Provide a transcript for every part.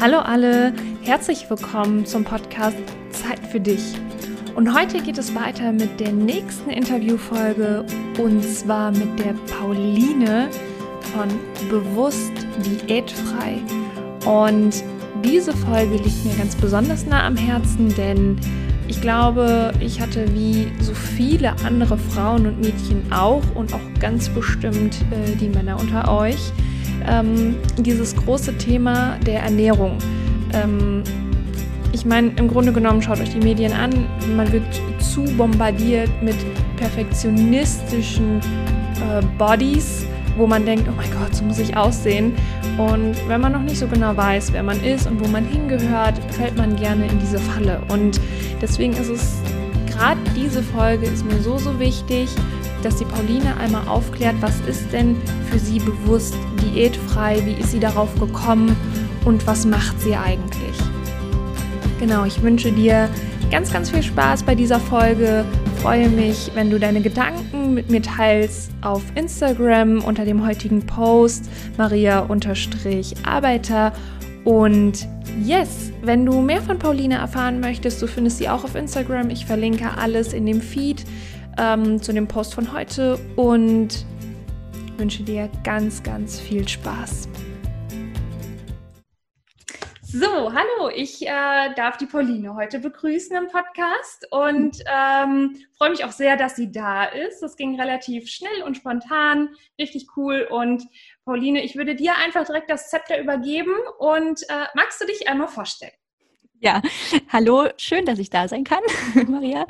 Hallo alle, herzlich willkommen zum Podcast Zeit für dich. Und heute geht es weiter mit der nächsten Interviewfolge und zwar mit der Pauline von Bewusst Diätfrei. Und diese Folge liegt mir ganz besonders nah am Herzen, denn ich glaube, ich hatte wie so viele andere Frauen und Mädchen auch und auch ganz bestimmt äh, die Männer unter euch ähm, dieses große Thema der Ernährung. Ähm, ich meine, im Grunde genommen schaut euch die Medien an, man wird zu bombardiert mit perfektionistischen äh, Bodies, wo man denkt, oh mein Gott, so muss ich aussehen. Und wenn man noch nicht so genau weiß, wer man ist und wo man hingehört, fällt man gerne in diese Falle. Und deswegen ist es gerade diese Folge ist mir so, so wichtig, dass die Pauline einmal aufklärt, was ist denn für sie bewusst diätfrei, wie ist sie darauf gekommen und was macht sie eigentlich. Genau, ich wünsche dir ganz, ganz viel Spaß bei dieser Folge. Freue mich, wenn du deine Gedanken mit mir teilst auf Instagram unter dem heutigen Post Maria-Arbeiter und yes, wenn du mehr von Pauline erfahren möchtest, du findest sie auch auf Instagram. Ich verlinke alles in dem Feed ähm, zu dem Post von heute und wünsche dir ganz, ganz viel Spaß. So, hallo, ich äh, darf die Pauline heute begrüßen im Podcast und ähm, freue mich auch sehr, dass sie da ist. Das ging relativ schnell und spontan, richtig cool. Und Pauline, ich würde dir einfach direkt das Zepter übergeben und äh, magst du dich einmal vorstellen? Ja, hallo, schön, dass ich da sein kann, Maria.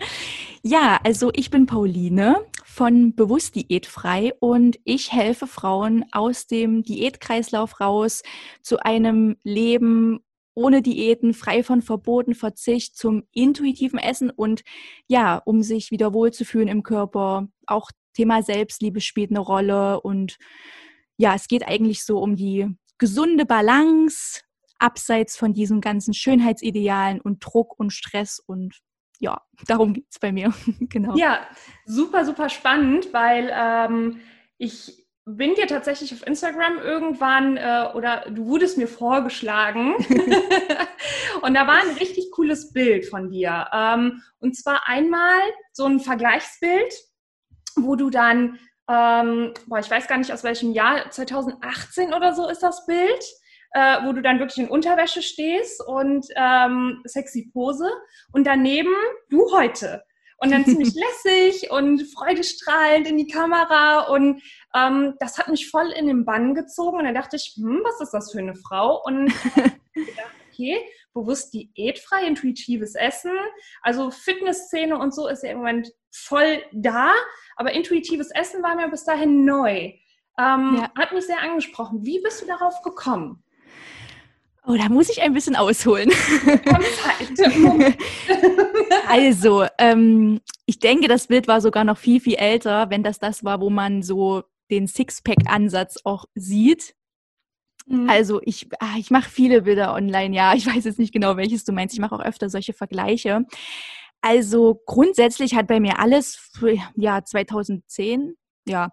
Ja, also ich bin Pauline von Bewusst Diätfrei und ich helfe Frauen aus dem Diätkreislauf raus zu einem Leben ohne Diäten, frei von Verboten, Verzicht zum intuitiven Essen und ja, um sich wieder wohlzufühlen im Körper. Auch Thema Selbstliebe spielt eine Rolle und ja, es geht eigentlich so um die gesunde Balance abseits von diesen ganzen Schönheitsidealen und Druck und Stress und ja, darum geht es bei mir. genau. Ja, super, super spannend, weil ähm, ich bin dir tatsächlich auf Instagram irgendwann äh, oder du wurdest mir vorgeschlagen und da war ein richtig cooles Bild von dir. Ähm, und zwar einmal so ein Vergleichsbild, wo du dann, ähm, boah, ich weiß gar nicht aus welchem Jahr, 2018 oder so ist das Bild äh, wo du dann wirklich in Unterwäsche stehst und ähm, sexy Pose und daneben du heute. Und dann ziemlich lässig und freudestrahlend in die Kamera und ähm, das hat mich voll in den Bann gezogen und dann dachte ich, hm, was ist das für eine Frau? Und gedacht, okay, bewusst diätfrei, intuitives Essen. Also Fitnessszene und so ist ja im Moment voll da, aber intuitives Essen war mir bis dahin neu. Ähm, ja. Hat mich sehr angesprochen. Wie bist du darauf gekommen? Oh, da muss ich ein bisschen ausholen. also, ähm, ich denke, das Bild war sogar noch viel, viel älter, wenn das das war, wo man so den Sixpack-Ansatz auch sieht. Mhm. Also ich, ah, ich mache viele Bilder online, ja. Ich weiß jetzt nicht genau, welches du meinst. Ich mache auch öfter solche Vergleiche. Also grundsätzlich hat bei mir alles für ja 2010 ja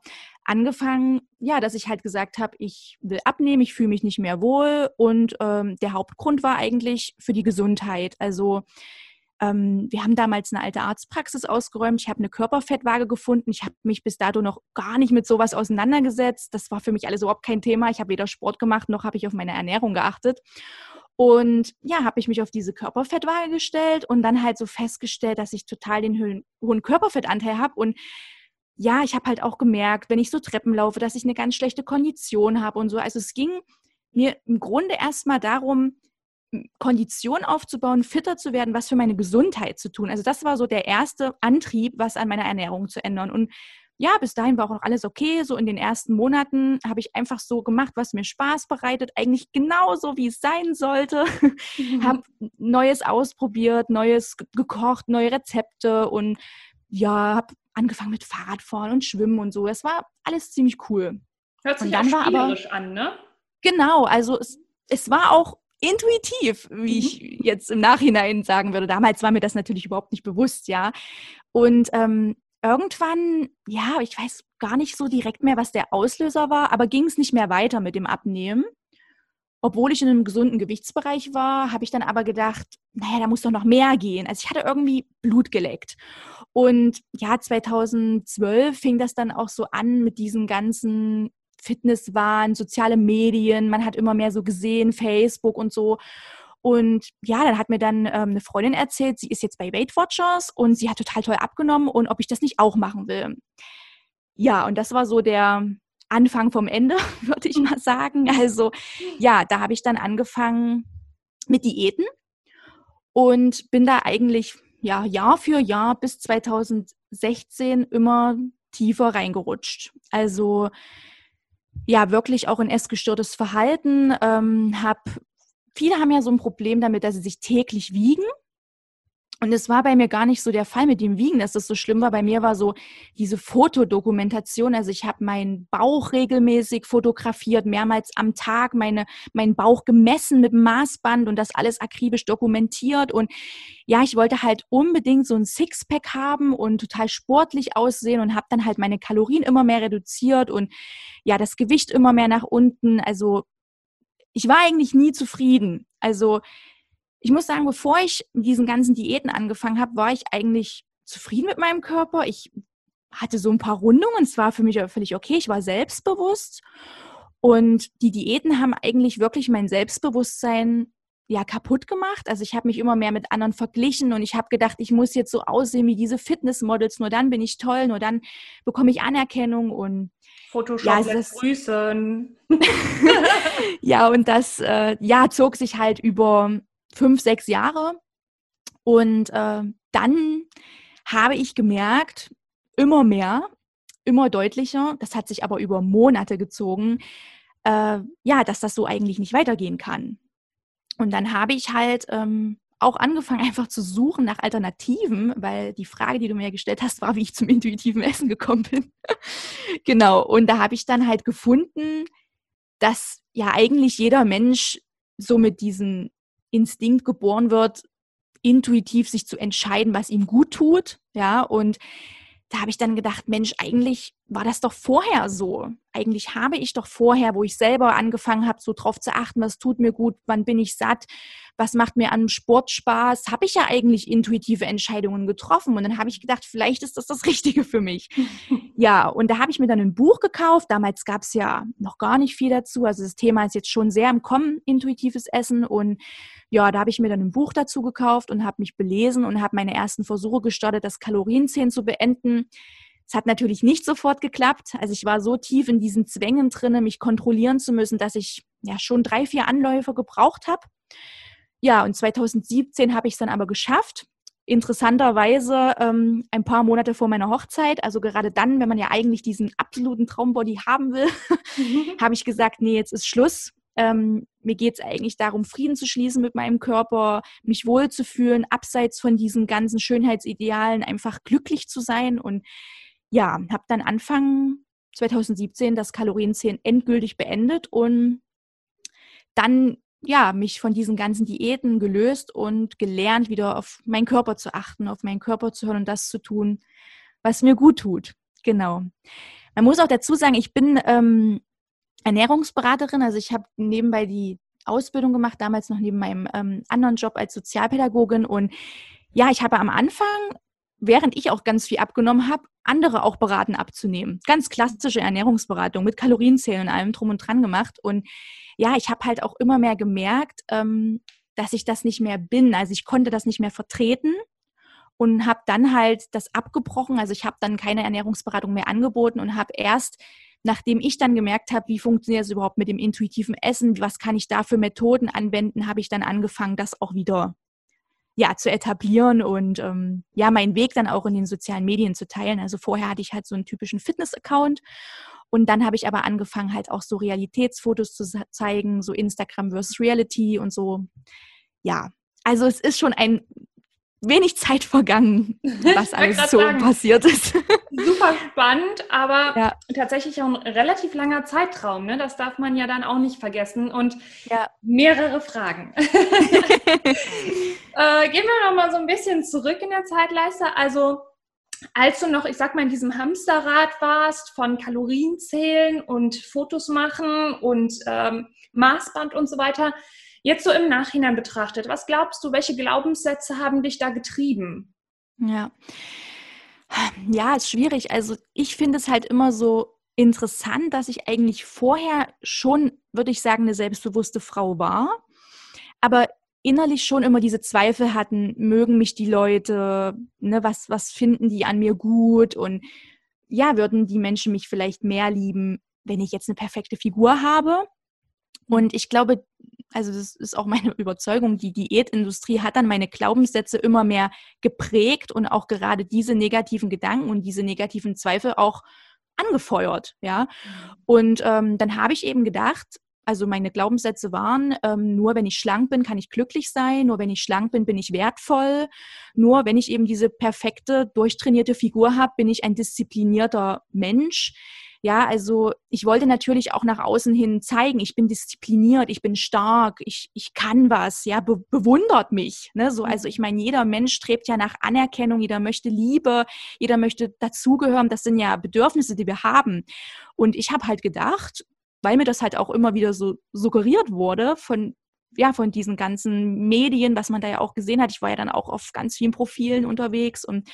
angefangen, ja, dass ich halt gesagt habe, ich will abnehmen, ich fühle mich nicht mehr wohl und ähm, der Hauptgrund war eigentlich für die Gesundheit. Also ähm, wir haben damals eine alte Arztpraxis ausgeräumt. Ich habe eine Körperfettwaage gefunden. Ich habe mich bis dato noch gar nicht mit sowas auseinandergesetzt. Das war für mich alles überhaupt kein Thema. Ich habe weder Sport gemacht noch habe ich auf meine Ernährung geachtet. Und ja, habe ich mich auf diese Körperfettwaage gestellt und dann halt so festgestellt, dass ich total den hohen Körperfettanteil habe und ja, ich habe halt auch gemerkt, wenn ich so Treppen laufe, dass ich eine ganz schlechte Kondition habe und so. Also es ging mir im Grunde erstmal darum, Kondition aufzubauen, fitter zu werden, was für meine Gesundheit zu tun. Also das war so der erste Antrieb, was an meiner Ernährung zu ändern. Und ja, bis dahin war auch noch alles okay. So in den ersten Monaten habe ich einfach so gemacht, was mir Spaß bereitet, eigentlich genauso, wie es sein sollte. Mhm. habe Neues ausprobiert, Neues gekocht, neue Rezepte und ja, habe angefangen mit Fahrradfahren und Schwimmen und so. Es war alles ziemlich cool. Hört sich und dann auch spielerisch aber, an, ne? Genau, also es, es war auch intuitiv, wie mhm. ich jetzt im Nachhinein sagen würde. Damals war mir das natürlich überhaupt nicht bewusst, ja. Und ähm, irgendwann, ja, ich weiß gar nicht so direkt mehr, was der Auslöser war, aber ging es nicht mehr weiter mit dem Abnehmen. Obwohl ich in einem gesunden Gewichtsbereich war, habe ich dann aber gedacht, naja, da muss doch noch mehr gehen. Also ich hatte irgendwie Blut geleckt. Und ja, 2012 fing das dann auch so an mit diesen ganzen Fitnesswahn, soziale Medien. Man hat immer mehr so gesehen, Facebook und so. Und ja, dann hat mir dann ähm, eine Freundin erzählt, sie ist jetzt bei Weight Watchers und sie hat total toll abgenommen und ob ich das nicht auch machen will. Ja, und das war so der Anfang vom Ende, würde ich mal sagen. Also ja, da habe ich dann angefangen mit Diäten und bin da eigentlich ja Jahr für Jahr bis 2016 immer tiefer reingerutscht. Also ja, wirklich auch ein essgestörtes Verhalten, ähm, habe viele haben ja so ein Problem damit, dass sie sich täglich wiegen. Und es war bei mir gar nicht so der Fall mit dem Wiegen, dass das so schlimm war. Bei mir war so diese Fotodokumentation. Also ich habe meinen Bauch regelmäßig fotografiert, mehrmals am Tag, meine, meinen Bauch gemessen mit dem Maßband und das alles akribisch dokumentiert. Und ja, ich wollte halt unbedingt so ein Sixpack haben und total sportlich aussehen und habe dann halt meine Kalorien immer mehr reduziert und ja, das Gewicht immer mehr nach unten. Also ich war eigentlich nie zufrieden. Also ich muss sagen, bevor ich mit diesen ganzen Diäten angefangen habe, war ich eigentlich zufrieden mit meinem Körper. Ich hatte so ein paar Rundungen, es war für mich völlig okay, ich war selbstbewusst. Und die Diäten haben eigentlich wirklich mein Selbstbewusstsein ja kaputt gemacht. Also ich habe mich immer mehr mit anderen verglichen und ich habe gedacht, ich muss jetzt so aussehen wie diese Fitnessmodels, nur dann bin ich toll, nur dann bekomme ich Anerkennung und Photoshop ja, lässt grüßen. ja, und das äh, ja, zog sich halt über fünf, sechs Jahre. Und äh, dann habe ich gemerkt, immer mehr, immer deutlicher, das hat sich aber über Monate gezogen, äh, ja, dass das so eigentlich nicht weitergehen kann. Und dann habe ich halt ähm, auch angefangen, einfach zu suchen nach Alternativen, weil die Frage, die du mir gestellt hast, war, wie ich zum intuitiven Essen gekommen bin. genau. Und da habe ich dann halt gefunden, dass ja eigentlich jeder Mensch so mit diesem Instinkt geboren wird, intuitiv sich zu entscheiden, was ihm gut tut. Ja, und da habe ich dann gedacht, Mensch, eigentlich war das doch vorher so. Eigentlich habe ich doch vorher, wo ich selber angefangen habe, so drauf zu achten, was tut mir gut, wann bin ich satt, was macht mir an Sport Spaß, habe ich ja eigentlich intuitive Entscheidungen getroffen. Und dann habe ich gedacht, vielleicht ist das das Richtige für mich. ja, und da habe ich mir dann ein Buch gekauft. Damals gab es ja noch gar nicht viel dazu. Also das Thema ist jetzt schon sehr im Kommen, intuitives Essen. Und ja, da habe ich mir dann ein Buch dazu gekauft und habe mich belesen und habe meine ersten Versuche gestartet, das Kalorienzählen zu beenden. Es hat natürlich nicht sofort geklappt. Also ich war so tief in diesen Zwängen drinne, mich kontrollieren zu müssen, dass ich ja schon drei, vier Anläufe gebraucht habe. Ja, und 2017 habe ich es dann aber geschafft. Interessanterweise ähm, ein paar Monate vor meiner Hochzeit, also gerade dann, wenn man ja eigentlich diesen absoluten Traumbody haben will, mhm. habe ich gesagt, nee, jetzt ist Schluss. Ähm, mir geht es eigentlich darum, Frieden zu schließen mit meinem Körper, mich wohlzufühlen, abseits von diesen ganzen Schönheitsidealen, einfach glücklich zu sein. Und ja, habe dann Anfang 2017 das Kalorienzählen endgültig beendet und dann ja, mich von diesen ganzen Diäten gelöst und gelernt, wieder auf meinen Körper zu achten, auf meinen Körper zu hören und das zu tun, was mir gut tut. Genau. Man muss auch dazu sagen, ich bin ähm, Ernährungsberaterin. Also ich habe nebenbei die Ausbildung gemacht, damals noch neben meinem ähm, anderen Job als Sozialpädagogin. Und ja, ich habe am Anfang, während ich auch ganz viel abgenommen habe, andere auch beraten abzunehmen. Ganz klassische Ernährungsberatung mit Kalorienzählen und allem drum und dran gemacht. Und ja, ich habe halt auch immer mehr gemerkt, ähm, dass ich das nicht mehr bin. Also ich konnte das nicht mehr vertreten und habe dann halt das abgebrochen. Also ich habe dann keine Ernährungsberatung mehr angeboten und habe erst nachdem ich dann gemerkt habe, wie funktioniert es überhaupt mit dem intuitiven Essen, was kann ich da für Methoden anwenden, habe ich dann angefangen, das auch wieder ja, zu etablieren und ähm, ja, meinen Weg dann auch in den sozialen Medien zu teilen. Also vorher hatte ich halt so einen typischen Fitness-Account und dann habe ich aber angefangen, halt auch so Realitätsfotos zu zeigen, so Instagram versus Reality und so. Ja, also es ist schon ein wenig Zeit vergangen, was alles so sagen, passiert ist. Super spannend, aber ja. tatsächlich auch ein relativ langer Zeitraum. Ne? Das darf man ja dann auch nicht vergessen. Und ja. mehrere Fragen. äh, gehen wir noch mal so ein bisschen zurück in der Zeitleiste. Also als du noch, ich sag mal, in diesem Hamsterrad warst von Kalorien zählen und Fotos machen und ähm, Maßband und so weiter, jetzt so im Nachhinein betrachtet, was glaubst du, welche Glaubenssätze haben dich da getrieben? Ja. Ja, ist schwierig. Also ich finde es halt immer so interessant, dass ich eigentlich vorher schon, würde ich sagen, eine selbstbewusste Frau war, aber innerlich schon immer diese Zweifel hatten, mögen mich die Leute, ne, was, was finden die an mir gut und ja, würden die Menschen mich vielleicht mehr lieben, wenn ich jetzt eine perfekte Figur habe. Und ich glaube, also das ist auch meine Überzeugung, die Diätindustrie hat dann meine Glaubenssätze immer mehr geprägt und auch gerade diese negativen Gedanken und diese negativen Zweifel auch angefeuert, ja. Mhm. Und ähm, dann habe ich eben gedacht, also meine Glaubenssätze waren, ähm, nur wenn ich schlank bin, kann ich glücklich sein, nur wenn ich schlank bin, bin ich wertvoll, nur wenn ich eben diese perfekte, durchtrainierte Figur habe, bin ich ein disziplinierter Mensch. Ja, also ich wollte natürlich auch nach außen hin zeigen, ich bin diszipliniert, ich bin stark, ich, ich kann was, ja, be bewundert mich. Ne? So, also ich meine, jeder Mensch strebt ja nach Anerkennung, jeder möchte Liebe, jeder möchte dazugehören. Das sind ja Bedürfnisse, die wir haben. Und ich habe halt gedacht, weil mir das halt auch immer wieder so suggeriert wurde von ja, von diesen ganzen Medien, was man da ja auch gesehen hat. Ich war ja dann auch auf ganz vielen Profilen unterwegs und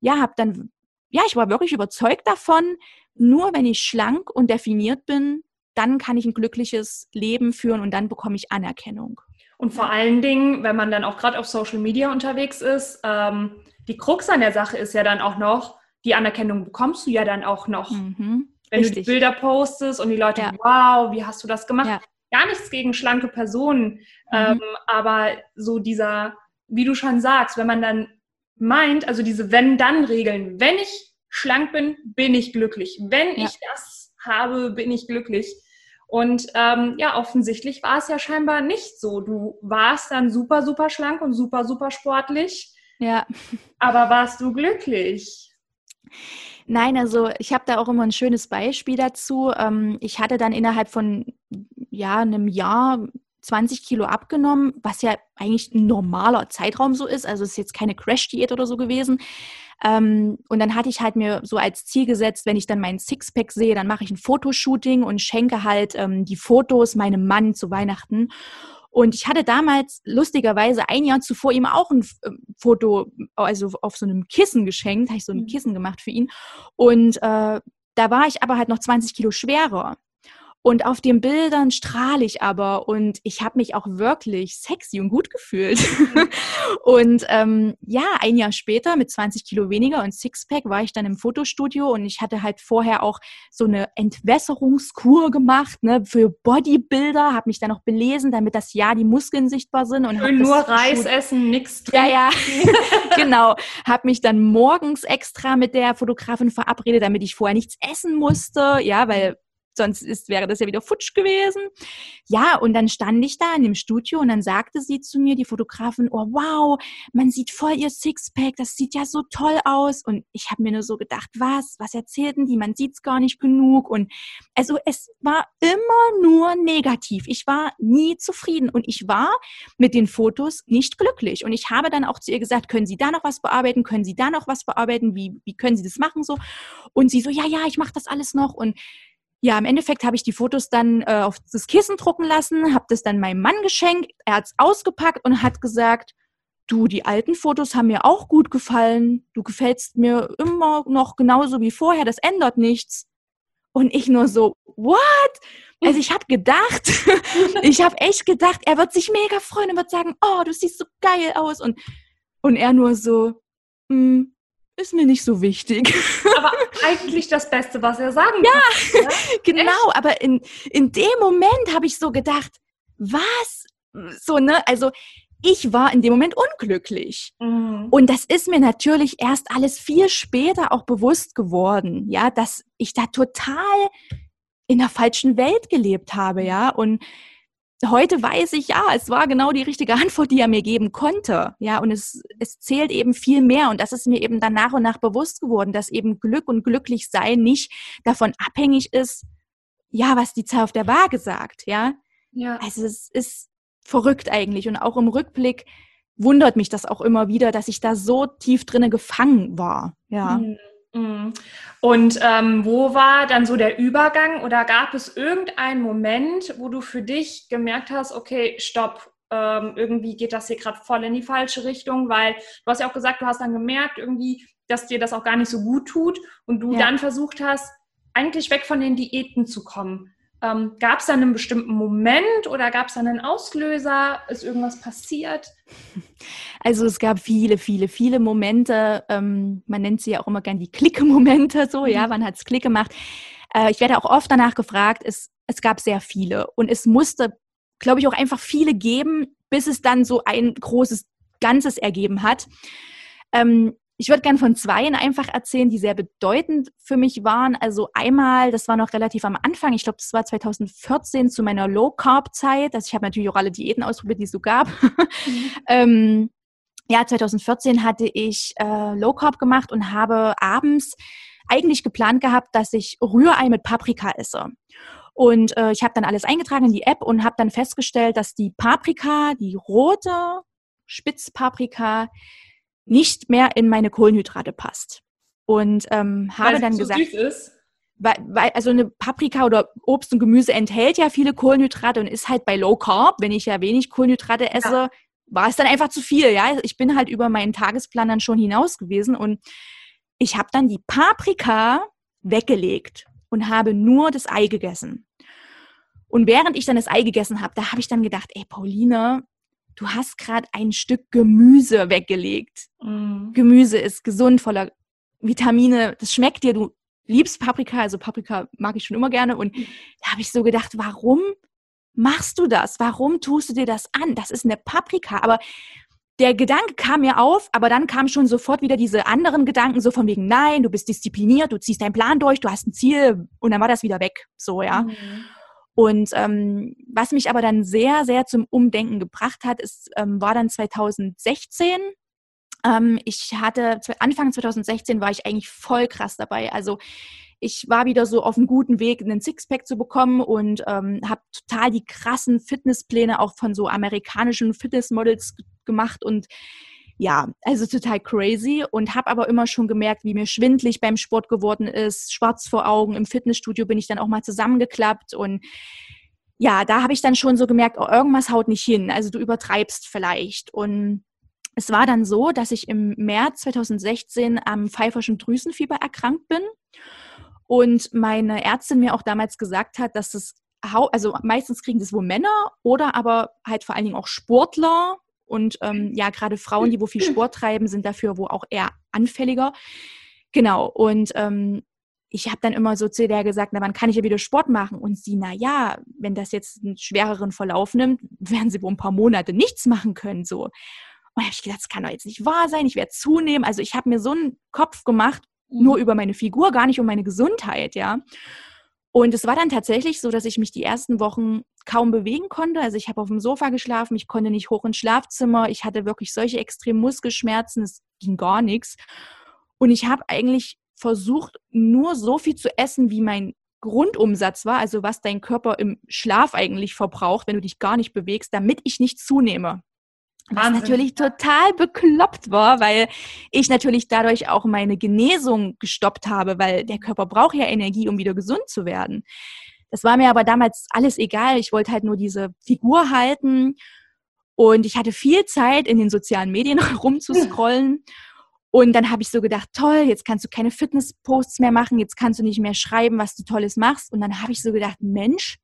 ja, habe dann, ja, ich war wirklich überzeugt davon, nur wenn ich schlank und definiert bin, dann kann ich ein glückliches Leben führen und dann bekomme ich Anerkennung. Und vor allen Dingen, wenn man dann auch gerade auf Social Media unterwegs ist, ähm, die Krux an der Sache ist ja dann auch noch, die Anerkennung bekommst du ja dann auch noch. Mhm, wenn richtig. du die Bilder postest und die Leute, ja. wow, wie hast du das gemacht? Ja. Gar nichts gegen schlanke Personen, mhm. ähm, aber so dieser, wie du schon sagst, wenn man dann meint, also diese Wenn-Dann-Regeln, wenn ich schlank bin, bin ich glücklich. Wenn ja. ich das habe, bin ich glücklich. Und ähm, ja, offensichtlich war es ja scheinbar nicht so. Du warst dann super, super schlank und super, super sportlich. Ja. Aber warst du glücklich? Nein, also ich habe da auch immer ein schönes Beispiel dazu. Ähm, ich hatte dann innerhalb von ja, einem Jahr 20 Kilo abgenommen, was ja eigentlich ein normaler Zeitraum so ist. Also es ist jetzt keine Crash-Diät oder so gewesen. Ähm, und dann hatte ich halt mir so als Ziel gesetzt, wenn ich dann meinen Sixpack sehe, dann mache ich ein Fotoshooting und schenke halt ähm, die Fotos meinem Mann zu Weihnachten. Und ich hatte damals lustigerweise ein Jahr zuvor ihm auch ein äh, Foto, also auf so einem Kissen geschenkt, habe ich so ein mhm. Kissen gemacht für ihn. Und äh, da war ich aber halt noch 20 Kilo schwerer. Und auf den Bildern strahle ich aber und ich habe mich auch wirklich sexy und gut gefühlt. Mhm. und ähm, ja, ein Jahr später mit 20 Kilo weniger und Sixpack war ich dann im Fotostudio und ich hatte halt vorher auch so eine Entwässerungskur gemacht ne, für Bodybuilder, habe mich dann noch belesen, damit das ja die Muskeln sichtbar sind. Und nur Reis essen, nichts trinken. Ja, ja, genau. Habe mich dann morgens extra mit der Fotografin verabredet, damit ich vorher nichts essen musste, ja, weil sonst ist, wäre das ja wieder futsch gewesen. Ja, und dann stand ich da in dem Studio und dann sagte sie zu mir, die Fotografin, oh wow, man sieht voll ihr Sixpack, das sieht ja so toll aus. Und ich habe mir nur so gedacht, was, was erzählten die, man sieht's gar nicht genug. Und also es war immer nur negativ. Ich war nie zufrieden und ich war mit den Fotos nicht glücklich. Und ich habe dann auch zu ihr gesagt, können Sie da noch was bearbeiten, können Sie da noch was bearbeiten, wie, wie können Sie das machen so? Und sie so, ja, ja, ich mache das alles noch. Und ja, im Endeffekt habe ich die Fotos dann äh, auf das Kissen drucken lassen, habe das dann meinem Mann geschenkt. Er hat es ausgepackt und hat gesagt, du, die alten Fotos haben mir auch gut gefallen. Du gefällst mir immer noch genauso wie vorher. Das ändert nichts. Und ich nur so, what? Also ich habe gedacht, ich habe echt gedacht, er wird sich mega freuen und wird sagen, oh, du siehst so geil aus. Und, und er nur so, mm, ist mir nicht so wichtig. Aber eigentlich das Beste, was er sagen ja, kann. Ja, genau. Echt? Aber in, in dem Moment habe ich so gedacht, was? So, ne? Also, ich war in dem Moment unglücklich. Mhm. Und das ist mir natürlich erst alles viel später auch bewusst geworden, ja, dass ich da total in der falschen Welt gelebt habe, ja. Und heute weiß ich, ja, es war genau die richtige Antwort, die er mir geben konnte. Ja, und es, es zählt eben viel mehr. Und das ist mir eben dann nach und nach bewusst geworden, dass eben Glück und Glücklichsein nicht davon abhängig ist, ja, was die Zahl auf der Waage sagt. Ja, ja. also es ist verrückt eigentlich. Und auch im Rückblick, wundert mich das auch immer wieder, dass ich da so tief drinne gefangen war. Ja. Mhm. Mhm. Und ähm, wo war dann so der Übergang oder gab es irgendeinen Moment, wo du für dich gemerkt hast, okay, stopp, ähm, irgendwie geht das hier gerade voll in die falsche Richtung, weil du hast ja auch gesagt, du hast dann gemerkt irgendwie, dass dir das auch gar nicht so gut tut und du ja. dann versucht hast, eigentlich weg von den Diäten zu kommen. Ähm, gab es da einen bestimmten Moment oder gab es da einen Auslöser? Ist irgendwas passiert? Also es gab viele, viele, viele Momente. Ähm, man nennt sie ja auch immer gern die Klicke-Momente. So, mhm. ja, wann hat es Klick gemacht? Äh, ich werde auch oft danach gefragt. Es, es gab sehr viele und es musste, glaube ich, auch einfach viele geben, bis es dann so ein großes Ganzes ergeben hat. Ähm, ich würde gerne von zweien einfach erzählen, die sehr bedeutend für mich waren. Also einmal, das war noch relativ am Anfang, ich glaube, das war 2014 zu meiner Low-Carb-Zeit. Also ich habe natürlich auch alle Diäten ausprobiert, die es so gab. Mhm. ähm, ja, 2014 hatte ich äh, Low Carb gemacht und habe abends eigentlich geplant gehabt, dass ich Rührei mit Paprika esse. Und äh, ich habe dann alles eingetragen in die App und habe dann festgestellt, dass die Paprika, die rote Spitzpaprika, nicht mehr in meine Kohlenhydrate passt. Und ähm, habe dann gesagt, Weil, weil, also eine Paprika oder Obst und Gemüse enthält ja viele Kohlenhydrate und ist halt bei Low Carb, wenn ich ja wenig Kohlenhydrate esse, ja. war es dann einfach zu viel. Ja, ich bin halt über meinen Tagesplan dann schon hinaus gewesen und ich habe dann die Paprika weggelegt und habe nur das Ei gegessen. Und während ich dann das Ei gegessen habe, da habe ich dann gedacht, ey Pauline, du hast gerade ein Stück Gemüse weggelegt. Mm. Gemüse ist gesund, voller Vitamine, das schmeckt dir, du liebst Paprika, also Paprika mag ich schon immer gerne. Und mhm. da habe ich so gedacht, warum machst du das? Warum tust du dir das an? Das ist eine Paprika. Aber der Gedanke kam mir auf, aber dann kamen schon sofort wieder diese anderen Gedanken, so von wegen, nein, du bist diszipliniert, du ziehst deinen Plan durch, du hast ein Ziel und dann war das wieder weg. So, ja. Mhm. Und ähm, was mich aber dann sehr, sehr zum Umdenken gebracht hat, ist, ähm, war dann 2016. Ähm, ich hatte, Anfang 2016 war ich eigentlich voll krass dabei. Also ich war wieder so auf einem guten Weg, einen Sixpack zu bekommen und ähm, habe total die krassen Fitnesspläne auch von so amerikanischen Fitnessmodels gemacht und ja, also total crazy und habe aber immer schon gemerkt, wie mir schwindlig beim Sport geworden ist, schwarz vor Augen. Im Fitnessstudio bin ich dann auch mal zusammengeklappt und ja, da habe ich dann schon so gemerkt, oh, irgendwas haut nicht hin. Also du übertreibst vielleicht. Und es war dann so, dass ich im März 2016 am pfeiferschen Drüsenfieber erkrankt bin und meine Ärztin mir auch damals gesagt hat, dass es also meistens kriegen das wohl Männer oder aber halt vor allen Dingen auch Sportler und ähm, ja, gerade Frauen, die wo viel Sport treiben, sind dafür wo auch eher anfälliger. Genau. Und ähm, ich habe dann immer so zu der gesagt, na, wann kann ich ja wieder Sport machen? Und sie, na ja, wenn das jetzt einen schwereren Verlauf nimmt, werden sie wohl ein paar Monate nichts machen können. So. Und da habe ich gedacht, das kann doch jetzt nicht wahr sein, ich werde zunehmen. Also ich habe mir so einen Kopf gemacht, nur mhm. über meine Figur, gar nicht um meine Gesundheit, ja. Und es war dann tatsächlich so, dass ich mich die ersten Wochen kaum bewegen konnte. Also ich habe auf dem Sofa geschlafen, ich konnte nicht hoch ins Schlafzimmer, ich hatte wirklich solche extremen Muskelschmerzen, es ging gar nichts. Und ich habe eigentlich versucht, nur so viel zu essen, wie mein Grundumsatz war, also was dein Körper im Schlaf eigentlich verbraucht, wenn du dich gar nicht bewegst, damit ich nicht zunehme. Was natürlich total bekloppt war, weil ich natürlich dadurch auch meine Genesung gestoppt habe, weil der Körper braucht ja Energie, um wieder gesund zu werden. Das war mir aber damals alles egal. Ich wollte halt nur diese Figur halten und ich hatte viel Zeit, in den sozialen Medien rumzuscrollen. Und dann habe ich so gedacht, toll, jetzt kannst du keine Fitness-Posts mehr machen, jetzt kannst du nicht mehr schreiben, was du Tolles machst. Und dann habe ich so gedacht, Mensch,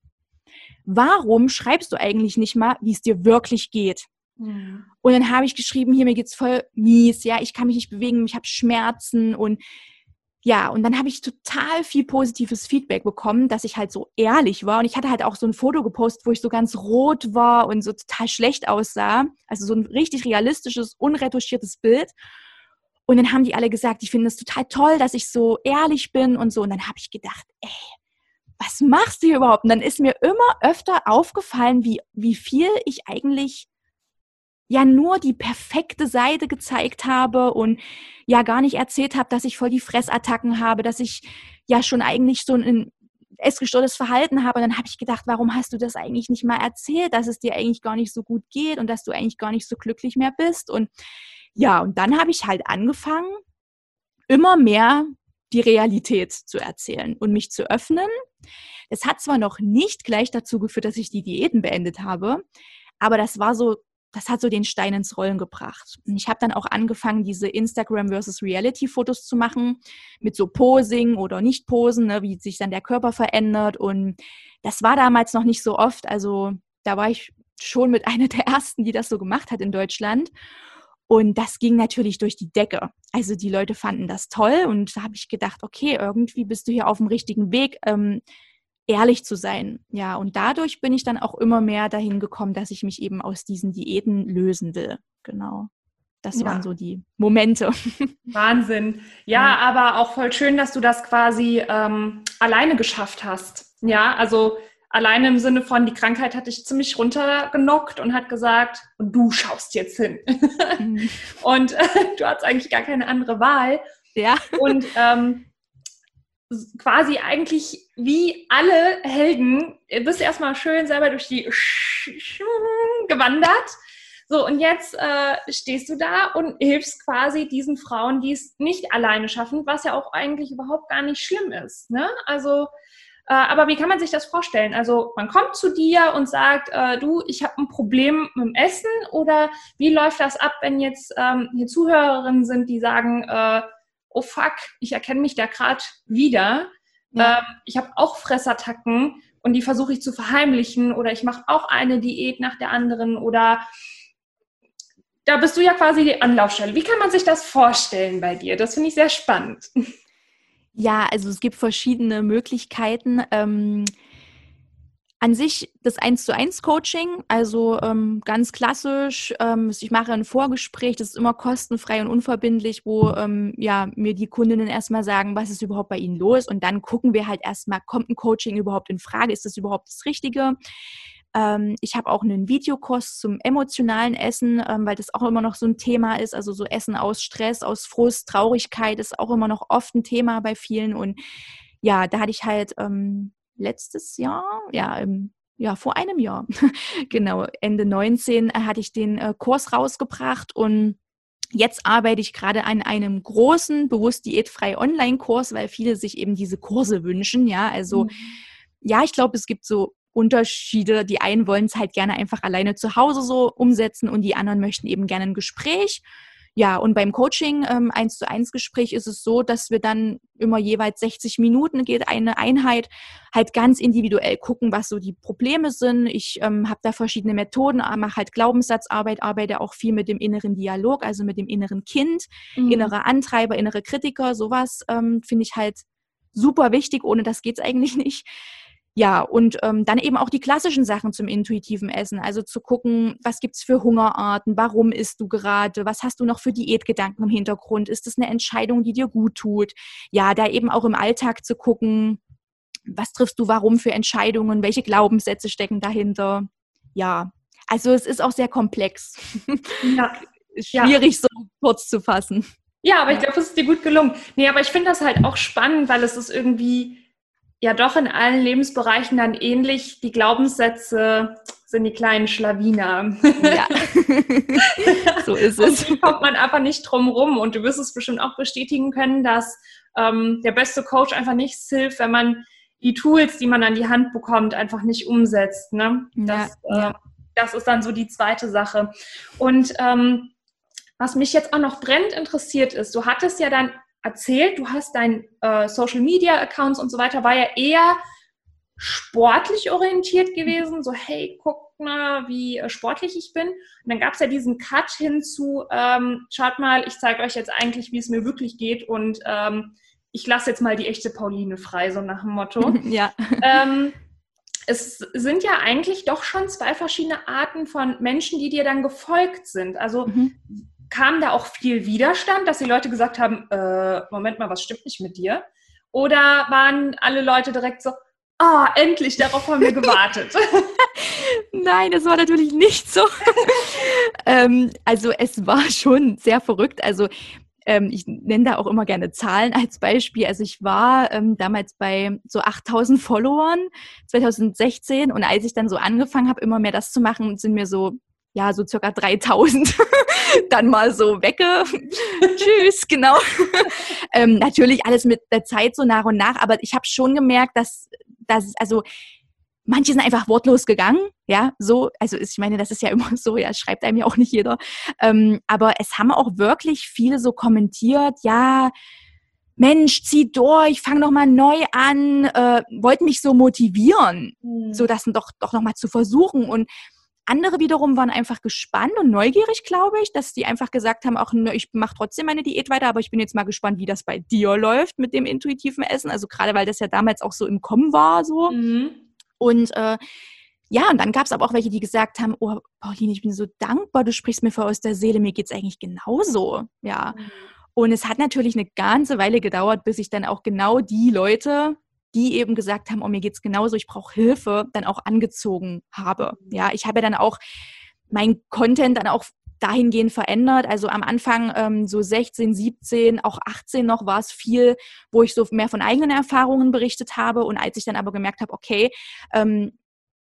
warum schreibst du eigentlich nicht mal, wie es dir wirklich geht? Mhm. Und dann habe ich geschrieben, hier mir geht's voll mies, ja, ich kann mich nicht bewegen, ich habe Schmerzen und ja, und dann habe ich total viel positives Feedback bekommen, dass ich halt so ehrlich war. Und ich hatte halt auch so ein Foto gepostet, wo ich so ganz rot war und so total schlecht aussah. Also so ein richtig realistisches, unretuschiertes Bild. Und dann haben die alle gesagt, ich finde es total toll, dass ich so ehrlich bin und so. Und dann habe ich gedacht, ey, was machst du hier überhaupt? Und dann ist mir immer öfter aufgefallen, wie, wie viel ich eigentlich ja nur die perfekte Seite gezeigt habe und ja gar nicht erzählt habe, dass ich voll die Fressattacken habe, dass ich ja schon eigentlich so ein essgestörtes Verhalten habe. Und dann habe ich gedacht, warum hast du das eigentlich nicht mal erzählt, dass es dir eigentlich gar nicht so gut geht und dass du eigentlich gar nicht so glücklich mehr bist. Und ja, und dann habe ich halt angefangen, immer mehr die Realität zu erzählen und mich zu öffnen. Es hat zwar noch nicht gleich dazu geführt, dass ich die Diäten beendet habe, aber das war so, das hat so den Stein ins Rollen gebracht. Und ich habe dann auch angefangen, diese Instagram versus Reality Fotos zu machen, mit so Posing oder Nicht-Posen, ne, wie sich dann der Körper verändert. Und das war damals noch nicht so oft. Also da war ich schon mit einer der ersten, die das so gemacht hat in Deutschland. Und das ging natürlich durch die Decke. Also die Leute fanden das toll und da habe ich gedacht, okay, irgendwie bist du hier auf dem richtigen Weg, ähm, ehrlich zu sein. Ja, und dadurch bin ich dann auch immer mehr dahin gekommen, dass ich mich eben aus diesen Diäten lösen will. Genau. Das ja. waren so die Momente. Wahnsinn. Ja, ja, aber auch voll schön, dass du das quasi ähm, alleine geschafft hast. Ja, also Alleine im Sinne von, die Krankheit hat dich ziemlich runtergenockt und hat gesagt, und du schaust jetzt hin. Mhm. und äh, du hast eigentlich gar keine andere Wahl. Ja. Und ähm, quasi eigentlich wie alle Helden bist erstmal schön selber durch die gewandert. So, und jetzt äh, stehst du da und hilfst quasi diesen Frauen, die es nicht alleine schaffen, was ja auch eigentlich überhaupt gar nicht schlimm ist. Ne? Also äh, aber wie kann man sich das vorstellen? Also man kommt zu dir und sagt, äh, du, ich habe ein Problem mit dem Essen oder wie läuft das ab, wenn jetzt ähm, hier Zuhörerinnen sind, die sagen, äh, oh fuck, ich erkenne mich da gerade wieder. Ja. Ähm, ich habe auch Fressattacken und die versuche ich zu verheimlichen oder ich mache auch eine Diät nach der anderen oder da bist du ja quasi die Anlaufstelle. Wie kann man sich das vorstellen bei dir? Das finde ich sehr spannend. Ja, also es gibt verschiedene Möglichkeiten. Ähm, an sich das 1 zu 1 Coaching, also ähm, ganz klassisch. Ähm, ich mache ein Vorgespräch, das ist immer kostenfrei und unverbindlich, wo ähm, ja, mir die Kundinnen erstmal sagen, was ist überhaupt bei ihnen los. Und dann gucken wir halt erstmal, kommt ein Coaching überhaupt in Frage? Ist das überhaupt das Richtige? Ähm, ich habe auch einen Videokurs zum emotionalen Essen, ähm, weil das auch immer noch so ein Thema ist. Also so Essen aus Stress, aus Frust, Traurigkeit ist auch immer noch oft ein Thema bei vielen. Und ja, da hatte ich halt ähm, letztes Jahr, ja, im ja, vor einem Jahr, genau, Ende 19 äh, hatte ich den äh, Kurs rausgebracht und Jetzt arbeite ich gerade an einem großen, bewusst diätfrei Online-Kurs, weil viele sich eben diese Kurse wünschen. Ja, also mhm. ja, ich glaube, es gibt so Unterschiede. Die einen wollen es halt gerne einfach alleine zu Hause so umsetzen und die anderen möchten eben gerne ein Gespräch. Ja, und beim Coaching ähm, 1 zu 1 Gespräch ist es so, dass wir dann immer jeweils 60 Minuten geht eine Einheit, halt ganz individuell gucken, was so die Probleme sind. Ich ähm, habe da verschiedene Methoden, mache halt Glaubenssatzarbeit, arbeite auch viel mit dem inneren Dialog, also mit dem inneren Kind, mhm. innere Antreiber, innere Kritiker, sowas ähm, finde ich halt super wichtig. Ohne das geht's eigentlich nicht. Ja, und ähm, dann eben auch die klassischen Sachen zum intuitiven Essen. Also zu gucken, was gibt's für Hungerarten, warum isst du gerade, was hast du noch für Diätgedanken im Hintergrund, ist es eine Entscheidung, die dir gut tut? Ja, da eben auch im Alltag zu gucken, was triffst du warum für Entscheidungen, welche Glaubenssätze stecken dahinter? Ja, also es ist auch sehr komplex. Ja. Schwierig ja. so kurz zu fassen. Ja, aber ich glaube, es ist dir gut gelungen. Nee, aber ich finde das halt auch spannend, weil es ist irgendwie ja doch in allen Lebensbereichen dann ähnlich. Die Glaubenssätze sind die kleinen Schlawiner. Ja, so ist es. Und kommt man einfach nicht drum rum. Und du wirst es bestimmt auch bestätigen können, dass ähm, der beste Coach einfach nichts hilft, wenn man die Tools, die man an die Hand bekommt, einfach nicht umsetzt. Ne? Das, ja, ja. Äh, das ist dann so die zweite Sache. Und ähm, was mich jetzt auch noch brennend interessiert ist, du hattest ja dann erzählt, du hast dein äh, Social Media Accounts und so weiter, war ja eher sportlich orientiert gewesen, so hey, guck mal, wie äh, sportlich ich bin. Und dann gab es ja diesen Cut hin zu, ähm, schaut mal, ich zeige euch jetzt eigentlich, wie es mir wirklich geht und ähm, ich lasse jetzt mal die echte Pauline frei, so nach dem Motto. ja. Ähm, es sind ja eigentlich doch schon zwei verschiedene Arten von Menschen, die dir dann gefolgt sind. Also mhm kam da auch viel Widerstand, dass die Leute gesagt haben, äh, Moment mal, was stimmt nicht mit dir? Oder waren alle Leute direkt so, ah, oh, endlich, darauf haben wir gewartet? Nein, das war natürlich nicht so. ähm, also es war schon sehr verrückt. Also ähm, ich nenne da auch immer gerne Zahlen als Beispiel. Also ich war ähm, damals bei so 8000 Followern 2016 und als ich dann so angefangen habe, immer mehr das zu machen, sind mir so ja, so circa 3000 dann mal so wecke. Tschüss, genau. ähm, natürlich alles mit der Zeit so nach und nach, aber ich habe schon gemerkt, dass, dass also manche sind einfach wortlos gegangen, ja, so, also ich meine, das ist ja immer so, ja, schreibt einem ja auch nicht jeder. Ähm, aber es haben auch wirklich viele so kommentiert, ja, Mensch, zieh durch, fang noch mal neu an, äh, wollten mich so motivieren, mhm. so das doch doch noch mal zu versuchen und andere wiederum waren einfach gespannt und neugierig, glaube ich, dass die einfach gesagt haben, auch ich mache trotzdem meine Diät weiter, aber ich bin jetzt mal gespannt, wie das bei dir läuft mit dem intuitiven Essen. Also gerade weil das ja damals auch so im Kommen war, so. Mhm. Und äh, ja, und dann gab es aber auch welche, die gesagt haben, oh, Pauline, ich bin so dankbar, du sprichst mir vor aus der Seele, mir geht's eigentlich genauso. Ja. Mhm. Und es hat natürlich eine ganze Weile gedauert, bis ich dann auch genau die Leute die eben gesagt haben, oh, mir geht's genauso, ich brauche Hilfe, dann auch angezogen habe. Mhm. Ja, ich habe ja dann auch mein Content dann auch dahingehend verändert. Also am Anfang ähm, so 16, 17, auch 18 noch war es viel, wo ich so mehr von eigenen Erfahrungen berichtet habe. Und als ich dann aber gemerkt habe, okay, ähm,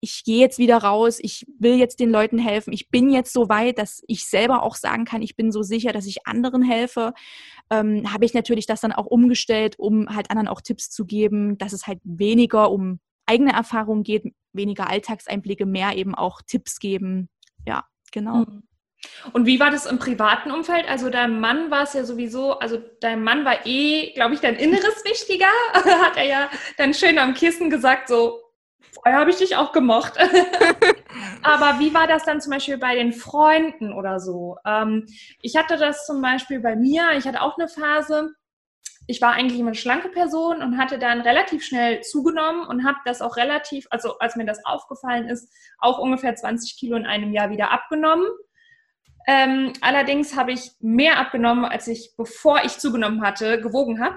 ich gehe jetzt wieder raus, ich will jetzt den Leuten helfen, ich bin jetzt so weit, dass ich selber auch sagen kann, ich bin so sicher, dass ich anderen helfe, ähm, habe ich natürlich das dann auch umgestellt, um halt anderen auch Tipps zu geben, dass es halt weniger um eigene Erfahrungen geht, weniger Alltagseinblicke, mehr eben auch Tipps geben. Ja, genau. Mhm. Und wie war das im privaten Umfeld? Also dein Mann war es ja sowieso, also dein Mann war eh, glaube ich, dein Inneres wichtiger, hat er ja dann schön am Kissen gesagt, so Vorher habe ich dich auch gemocht. Aber wie war das dann zum Beispiel bei den Freunden oder so? Ähm, ich hatte das zum Beispiel bei mir, ich hatte auch eine Phase, ich war eigentlich immer eine schlanke Person und hatte dann relativ schnell zugenommen und habe das auch relativ, also als mir das aufgefallen ist, auch ungefähr 20 Kilo in einem Jahr wieder abgenommen. Ähm, allerdings habe ich mehr abgenommen, als ich, bevor ich zugenommen hatte, gewogen habe.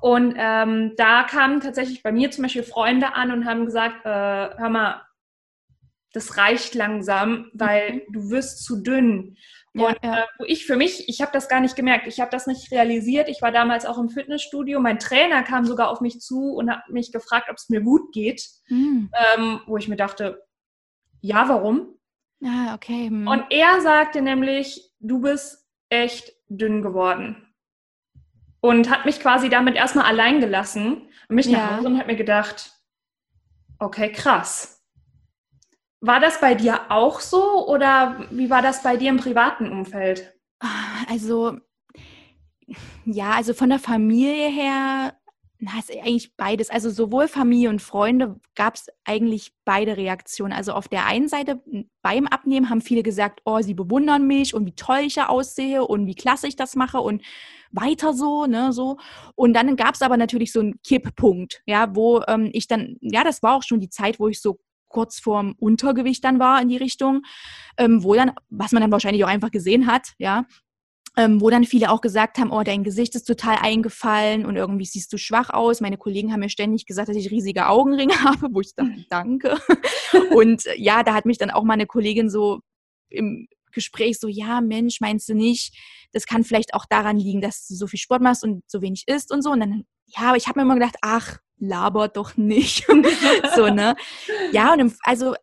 Und ähm, da kamen tatsächlich bei mir zum Beispiel Freunde an und haben gesagt, äh, hör mal, das reicht langsam, weil mhm. du wirst zu dünn. Ja, und ja. Äh, wo ich für mich, ich habe das gar nicht gemerkt, ich habe das nicht realisiert. Ich war damals auch im Fitnessstudio. Mein Trainer kam sogar auf mich zu und hat mich gefragt, ob es mir gut geht. Mhm. Ähm, wo ich mir dachte, ja, warum? Ah, okay. Mhm. Und er sagte nämlich, du bist echt dünn geworden und hat mich quasi damit erstmal allein gelassen und mich ja. nach Hause und hat mir gedacht, okay, krass. War das bei dir auch so oder wie war das bei dir im privaten Umfeld? Also, ja, also von der Familie her na, ist eigentlich beides. Also sowohl Familie und Freunde gab es eigentlich beide Reaktionen. Also auf der einen Seite beim Abnehmen haben viele gesagt, oh, sie bewundern mich und wie toll ich ja aussehe und wie klasse ich das mache und weiter so, ne, so. Und dann gab es aber natürlich so einen Kipppunkt, ja, wo ähm, ich dann, ja, das war auch schon die Zeit, wo ich so kurz vorm Untergewicht dann war in die Richtung, ähm, wo dann, was man dann wahrscheinlich auch einfach gesehen hat, ja, ähm, wo dann viele auch gesagt haben, oh, dein Gesicht ist total eingefallen und irgendwie siehst du schwach aus. Meine Kollegen haben mir ständig gesagt, dass ich riesige Augenringe habe, wo ich dachte, danke. und äh, ja, da hat mich dann auch meine Kollegin so im Gespräch so, ja, Mensch, meinst du nicht, das kann vielleicht auch daran liegen, dass du so viel Sport machst und so wenig isst und so. Und dann, ja, aber ich habe mir immer gedacht, ach, labert doch nicht. so, ne? Ja, und im, also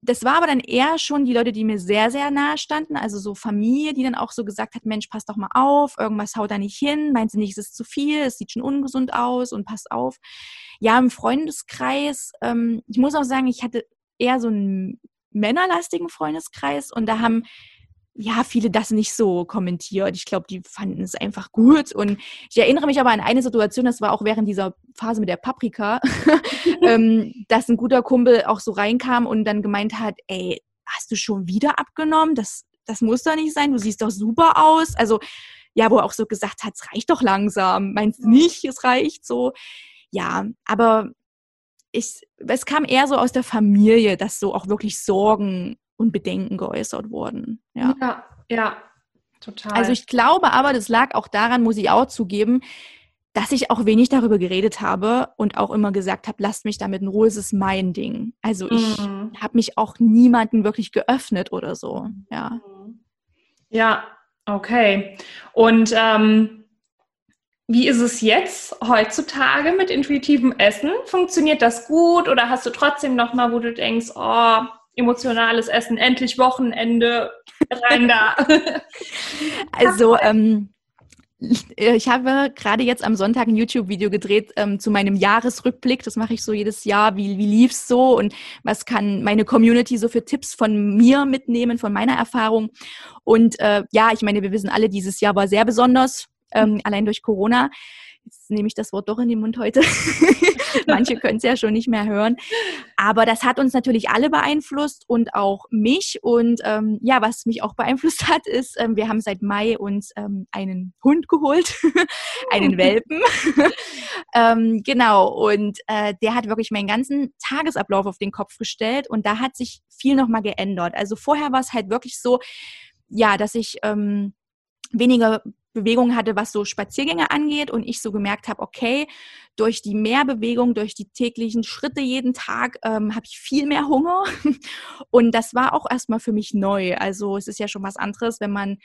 das war aber dann eher schon die Leute, die mir sehr, sehr nahe standen, also so Familie, die dann auch so gesagt hat, Mensch, pass doch mal auf, irgendwas haut da nicht hin, meinst du nicht, es ist zu viel, es sieht schon ungesund aus und pass auf. Ja, im Freundeskreis, ähm, ich muss auch sagen, ich hatte eher so einen männerlastigen Freundeskreis und da haben ja, viele das nicht so kommentiert. Ich glaube, die fanden es einfach gut. Und ich erinnere mich aber an eine Situation, das war auch während dieser Phase mit der Paprika, ähm, dass ein guter Kumpel auch so reinkam und dann gemeint hat, ey, hast du schon wieder abgenommen? Das, das muss doch nicht sein, du siehst doch super aus. Also, ja, wo er auch so gesagt hat, es reicht doch langsam. Meinst du nicht, es reicht so? Ja, aber ich, es kam eher so aus der Familie, dass so auch wirklich Sorgen und Bedenken geäußert wurden. Ja. ja, ja, total. Also ich glaube aber, das lag auch daran, muss ich auch zugeben, dass ich auch wenig darüber geredet habe und auch immer gesagt habe, lasst mich damit in Ruhe, es ist mein Ding. Also ich mhm. habe mich auch niemanden wirklich geöffnet oder so. Ja. Ja, Okay. Und ähm, wie ist es jetzt heutzutage mit intuitivem Essen? Funktioniert das gut oder hast du trotzdem noch mal, wo du denkst, oh, emotionales Essen, endlich Wochenende, rein da? also ähm, ich habe gerade jetzt am Sonntag ein YouTube-Video gedreht ähm, zu meinem Jahresrückblick. Das mache ich so jedes Jahr. Wie, wie lief es so und was kann meine Community so für Tipps von mir mitnehmen, von meiner Erfahrung? Und äh, ja, ich meine, wir wissen alle, dieses Jahr war sehr besonders, ähm, allein durch Corona jetzt nehme ich das Wort doch in den Mund heute. Manche können es ja schon nicht mehr hören. Aber das hat uns natürlich alle beeinflusst und auch mich. Und ähm, ja, was mich auch beeinflusst hat, ist, ähm, wir haben seit Mai uns ähm, einen Hund geholt, einen Welpen. ähm, genau. Und äh, der hat wirklich meinen ganzen Tagesablauf auf den Kopf gestellt. Und da hat sich viel nochmal geändert. Also vorher war es halt wirklich so, ja, dass ich ähm, weniger Bewegung hatte, was so Spaziergänge angeht und ich so gemerkt habe, okay, durch die Mehrbewegung, durch die täglichen Schritte jeden Tag ähm, habe ich viel mehr Hunger und das war auch erstmal für mich neu. Also es ist ja schon was anderes, wenn man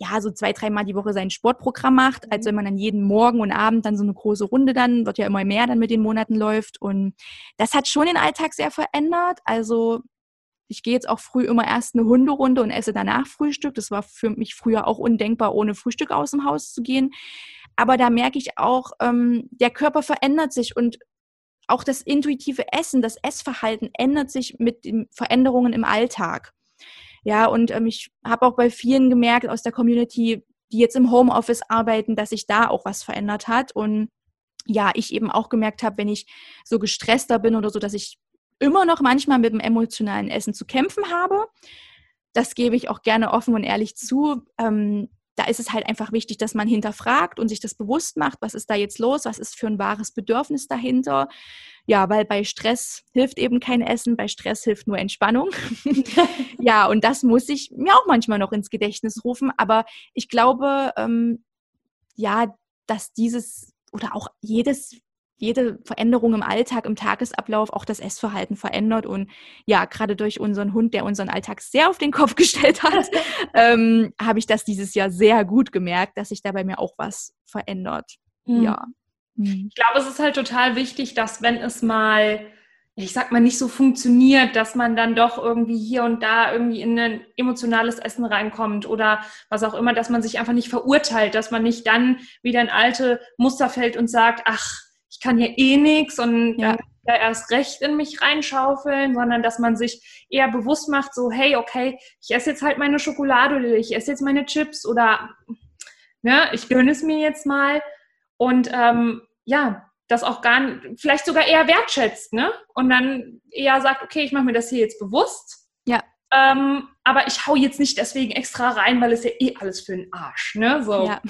ja so zwei, dreimal die Woche sein Sportprogramm macht, als mhm. wenn man dann jeden Morgen und Abend dann so eine große Runde dann, wird ja immer mehr dann mit den Monaten läuft und das hat schon den Alltag sehr verändert. Also ich gehe jetzt auch früh immer erst eine Hunderunde und esse danach Frühstück. Das war für mich früher auch undenkbar, ohne Frühstück aus dem Haus zu gehen. Aber da merke ich auch, ähm, der Körper verändert sich und auch das intuitive Essen, das Essverhalten ändert sich mit den Veränderungen im Alltag. Ja, und ähm, ich habe auch bei vielen gemerkt aus der Community, die jetzt im Homeoffice arbeiten, dass sich da auch was verändert hat. Und ja, ich eben auch gemerkt habe, wenn ich so gestresster bin oder so, dass ich immer noch manchmal mit dem emotionalen Essen zu kämpfen habe. Das gebe ich auch gerne offen und ehrlich zu. Ähm, da ist es halt einfach wichtig, dass man hinterfragt und sich das bewusst macht, was ist da jetzt los, was ist für ein wahres Bedürfnis dahinter. Ja, weil bei Stress hilft eben kein Essen, bei Stress hilft nur Entspannung. ja, und das muss ich mir auch manchmal noch ins Gedächtnis rufen. Aber ich glaube, ähm, ja, dass dieses oder auch jedes jede Veränderung im Alltag, im Tagesablauf auch das Essverhalten verändert. Und ja, gerade durch unseren Hund, der unseren Alltag sehr auf den Kopf gestellt hat, ähm, habe ich das dieses Jahr sehr gut gemerkt, dass sich da bei mir auch was verändert. Mhm. Ja. Mhm. Ich glaube, es ist halt total wichtig, dass wenn es mal, ich sag mal, nicht so funktioniert, dass man dann doch irgendwie hier und da irgendwie in ein emotionales Essen reinkommt oder was auch immer, dass man sich einfach nicht verurteilt, dass man nicht dann wieder in alte Muster fällt und sagt, ach, ich kann hier eh nichts und ja. ja erst recht in mich reinschaufeln, sondern dass man sich eher bewusst macht, so, hey, okay, ich esse jetzt halt meine Schokolade oder ich esse jetzt meine Chips oder ne, ich gönne es mir jetzt mal und ähm, ja, das auch gar nicht, vielleicht sogar eher wertschätzt, ne? Und dann eher sagt, okay, ich mache mir das hier jetzt bewusst. Ja. Ähm, aber ich hau jetzt nicht deswegen extra rein, weil es ja eh alles für den Arsch, ne? So. Ja.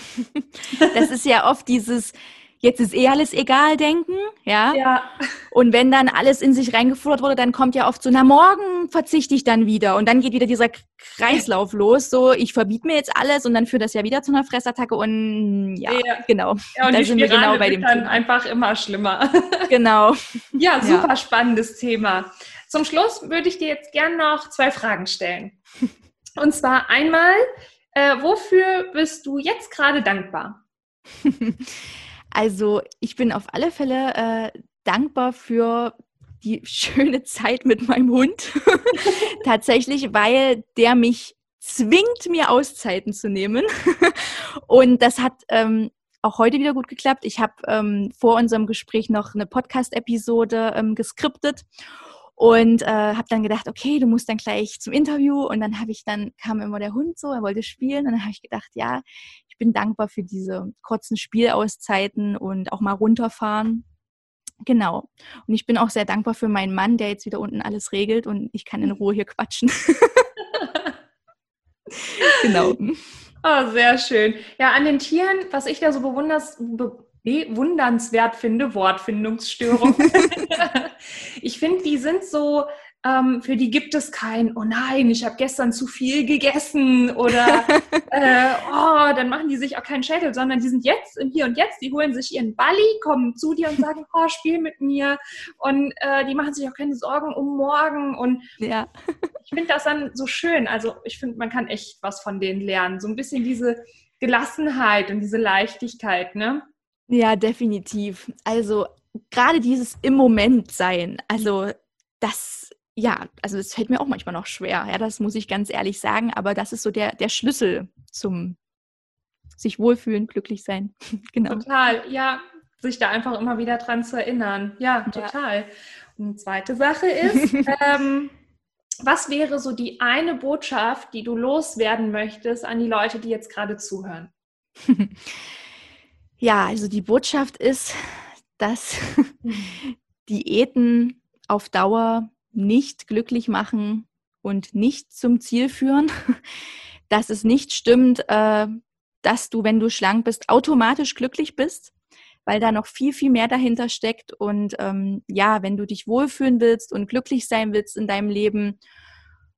Das ist ja oft dieses, jetzt ist eh alles egal denken, ja. ja. Und wenn dann alles in sich reingefuttert wurde, dann kommt ja oft so, na morgen verzichte ich dann wieder und dann geht wieder dieser Kreislauf los, so ich verbiete mir jetzt alles und dann führt das ja wieder zu einer Fressattacke und ja, ja. genau. Ja, und da sind wir genau bei dem dann Thema. einfach immer schlimmer. Genau. Ja, super ja. spannendes Thema. Zum Schluss würde ich dir jetzt gern noch zwei Fragen stellen. Und zwar einmal, äh, wofür bist du jetzt gerade dankbar? Also ich bin auf alle Fälle äh, dankbar für die schöne Zeit mit meinem Hund. Tatsächlich, weil der mich zwingt, mir Auszeiten zu nehmen. Und das hat ähm, auch heute wieder gut geklappt. Ich habe ähm, vor unserem Gespräch noch eine Podcast-Episode ähm, geskriptet und äh, habe dann gedacht, okay, du musst dann gleich zum Interview. Und dann habe ich dann kam immer der Hund so, er wollte spielen. Und dann habe ich gedacht, ja, bin dankbar für diese kurzen Spielauszeiten und auch mal runterfahren. Genau. Und ich bin auch sehr dankbar für meinen Mann, der jetzt wieder unten alles regelt und ich kann in Ruhe hier quatschen. genau. Oh, sehr schön. Ja, an den Tieren, was ich da so bewunders, bewundernswert finde, Wortfindungsstörung. ich finde, die sind so ähm, für die gibt es kein, oh nein, ich habe gestern zu viel gegessen oder äh, oh, dann machen die sich auch keinen Schädel, sondern die sind jetzt im Hier und Jetzt, die holen sich ihren Balli, kommen zu dir und sagen, oh, spiel mit mir und äh, die machen sich auch keine Sorgen um morgen und ja. ich ich finde das dann so schön. Also ich finde, man kann echt was von denen lernen. So ein bisschen diese Gelassenheit und diese Leichtigkeit, ne? Ja, definitiv. Also gerade dieses im Moment sein, also das, ja, also es fällt mir auch manchmal noch schwer, ja, das muss ich ganz ehrlich sagen, aber das ist so der, der Schlüssel zum sich wohlfühlen, glücklich sein. genau. Total, ja, sich da einfach immer wieder dran zu erinnern. Ja, total. Ja. Und zweite Sache ist, ähm, was wäre so die eine Botschaft, die du loswerden möchtest an die Leute, die jetzt gerade zuhören? Ja, also die Botschaft ist, dass Diäten auf Dauer nicht glücklich machen und nicht zum Ziel führen, dass es nicht stimmt, äh, dass du, wenn du schlank bist, automatisch glücklich bist, weil da noch viel, viel mehr dahinter steckt. Und ähm, ja, wenn du dich wohlfühlen willst und glücklich sein willst in deinem Leben,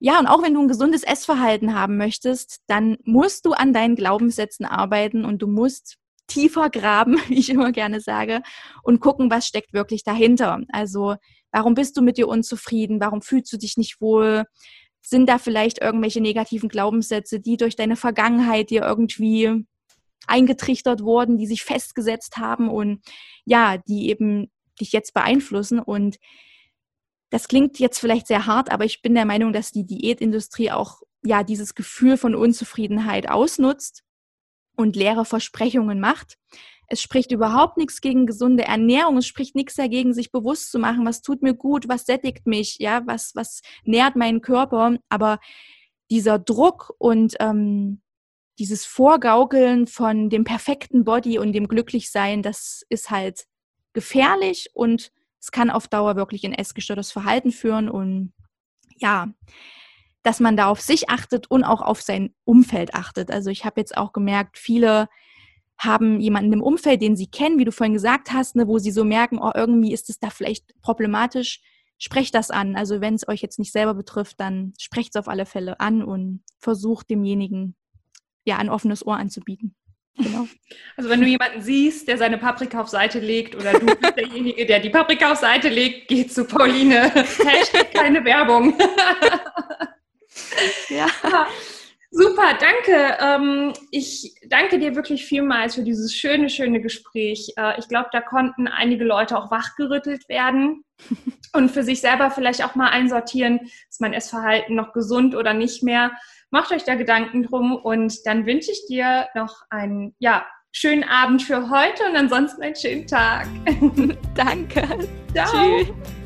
ja, und auch wenn du ein gesundes Essverhalten haben möchtest, dann musst du an deinen Glaubenssätzen arbeiten und du musst tiefer graben, wie ich immer gerne sage, und gucken, was steckt wirklich dahinter. Also, warum bist du mit dir unzufrieden? Warum fühlst du dich nicht wohl? Sind da vielleicht irgendwelche negativen Glaubenssätze, die durch deine Vergangenheit dir irgendwie eingetrichtert wurden, die sich festgesetzt haben und ja, die eben dich jetzt beeinflussen und das klingt jetzt vielleicht sehr hart, aber ich bin der Meinung, dass die Diätindustrie auch ja dieses Gefühl von Unzufriedenheit ausnutzt und leere Versprechungen macht. Es spricht überhaupt nichts gegen gesunde Ernährung. Es spricht nichts dagegen, sich bewusst zu machen, was tut mir gut, was sättigt mich, ja, was, was nährt meinen Körper. Aber dieser Druck und ähm, dieses Vorgaukeln von dem perfekten Body und dem Glücklichsein, das ist halt gefährlich und es kann auf Dauer wirklich in essgestörtes Verhalten führen. Und ja, dass man da auf sich achtet und auch auf sein Umfeld achtet. Also ich habe jetzt auch gemerkt, viele haben jemanden im Umfeld, den sie kennen, wie du vorhin gesagt hast, ne, wo sie so merken, oh, irgendwie ist es da vielleicht problematisch. Sprecht das an. Also wenn es euch jetzt nicht selber betrifft, dann sprecht es auf alle Fälle an und versucht demjenigen ja ein offenes Ohr anzubieten. Genau. Also wenn du jemanden siehst, der seine Paprika auf Seite legt oder du bist derjenige, der die Paprika auf Seite legt, geh zu Pauline. Hashtag keine Werbung. ja. Super, danke. Ähm, ich danke dir wirklich vielmals für dieses schöne, schöne Gespräch. Äh, ich glaube, da konnten einige Leute auch wachgerüttelt werden und für sich selber vielleicht auch mal einsortieren, ist mein Essverhalten noch gesund oder nicht mehr. Macht euch da Gedanken drum und dann wünsche ich dir noch einen ja, schönen Abend für heute und ansonsten einen schönen Tag. danke. Ciao. Tschüss.